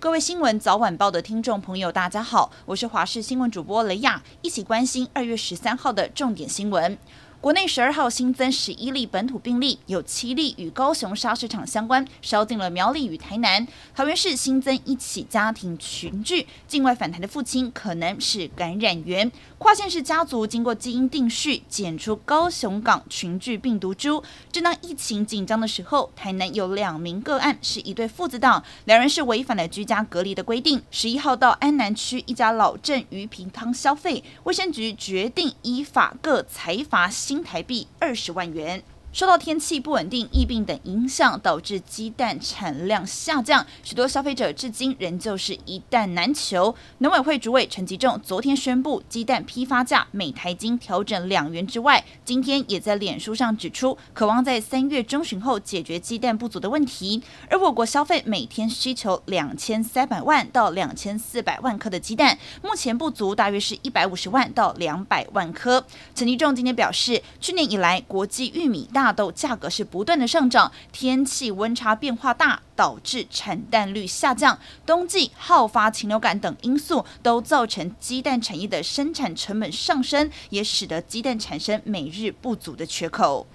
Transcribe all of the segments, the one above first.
各位新闻早晚报的听众朋友，大家好，我是华视新闻主播雷亚，一起关心二月十三号的重点新闻。国内十二号新增十一例本土病例，有七例与高雄砂石场相关，烧进了苗栗与台南。桃园市新增一起家庭群聚，境外返台的父亲可能是感染源。跨县市家族经过基因定序，检出高雄港群聚病毒株。正当疫情紧张的时候，台南有两名个案是一对父子档，两人是违反了居家隔离的规定。十一号到安南区一家老镇鱼平汤消费，卫生局决定依法各裁罚。新台币二十万元。受到天气不稳定、疫病等影响，导致鸡蛋产量下降，许多消费者至今仍旧是一蛋难求。农委会主委陈吉仲昨天宣布，鸡蛋批发价每台斤调整两元之外，今天也在脸书上指出，渴望在三月中旬后解决鸡蛋不足的问题。而我国消费每天需求两千三百万到两千四百万颗的鸡蛋，目前不足大约是一百五十万到两百万颗。陈吉仲今天表示，去年以来国际玉米大豆价格是不断的上涨，天气温差变化大，导致产蛋率下降，冬季好发禽流感等因素都造成鸡蛋产业的生产成本上升，也使得鸡蛋产生每日不足的缺口。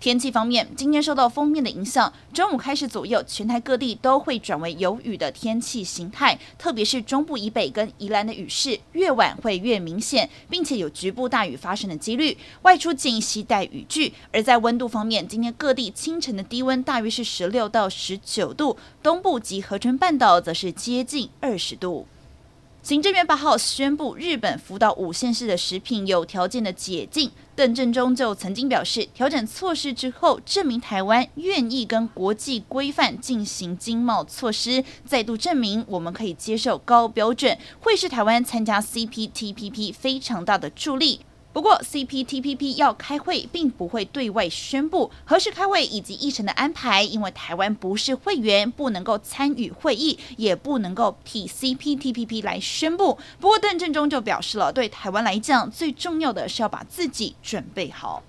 天气方面，今天受到锋面的影响，中午开始左右，全台各地都会转为有雨的天气形态，特别是中部以北跟宜兰的雨势越晚会越明显，并且有局部大雨发生的几率。外出建议携带雨具。而在温度方面，今天各地清晨的低温大约是十六到十九度，东部及河川半岛则是接近二十度。行政院八号宣布，日本福岛五县市的食品有条件的解禁。邓正中就曾经表示，调整措施之后，证明台湾愿意跟国际规范进行经贸措施，再度证明我们可以接受高标准，会是台湾参加 CPTPP 非常大的助力。不过，CPTPP 要开会，并不会对外宣布何时开会以及议程的安排，因为台湾不是会员，不能够参与会议，也不能够替 CPTPP 来宣布。不过，邓正中就表示了，对台湾来讲，最重要的是要把自己准备好。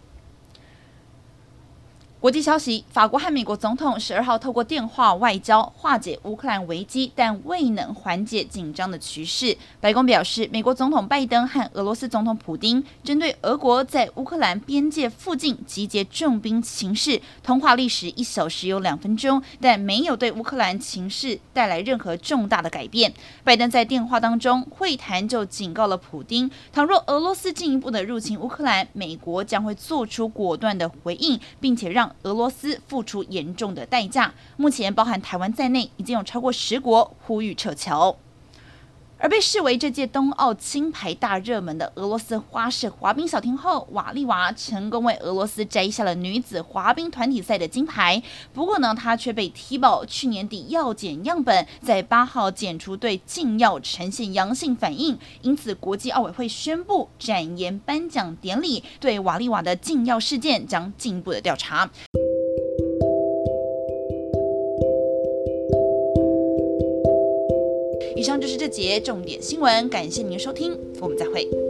国际消息：法国和美国总统十二号透过电话外交化解乌克兰危机，但未能缓解紧张的局势。白宫表示，美国总统拜登和俄罗斯总统普丁针对俄国在乌克兰边界附近集结重兵情势通话历时一小时有两分钟，但没有对乌克兰情势带来任何重大的改变。拜登在电话当中会谈就警告了普丁，倘若俄罗斯进一步的入侵乌克兰，美国将会做出果断的回应，并且让俄罗斯付出严重的代价。目前，包含台湾在内，已经有超过十国呼吁撤侨。而被视为这届冬奥金牌大热门的俄罗斯花式滑冰小天后瓦利娃，成功为俄罗斯摘下了女子滑冰团体赛的金牌。不过呢，她却被踢爆去年底药检样本在八号检出对禁药呈现阳性反应，因此国际奥委会宣布展延颁奖典礼，对瓦利娃的禁药事件将进一步的调查。以上就是这节重点新闻，感谢您收听，我们再会。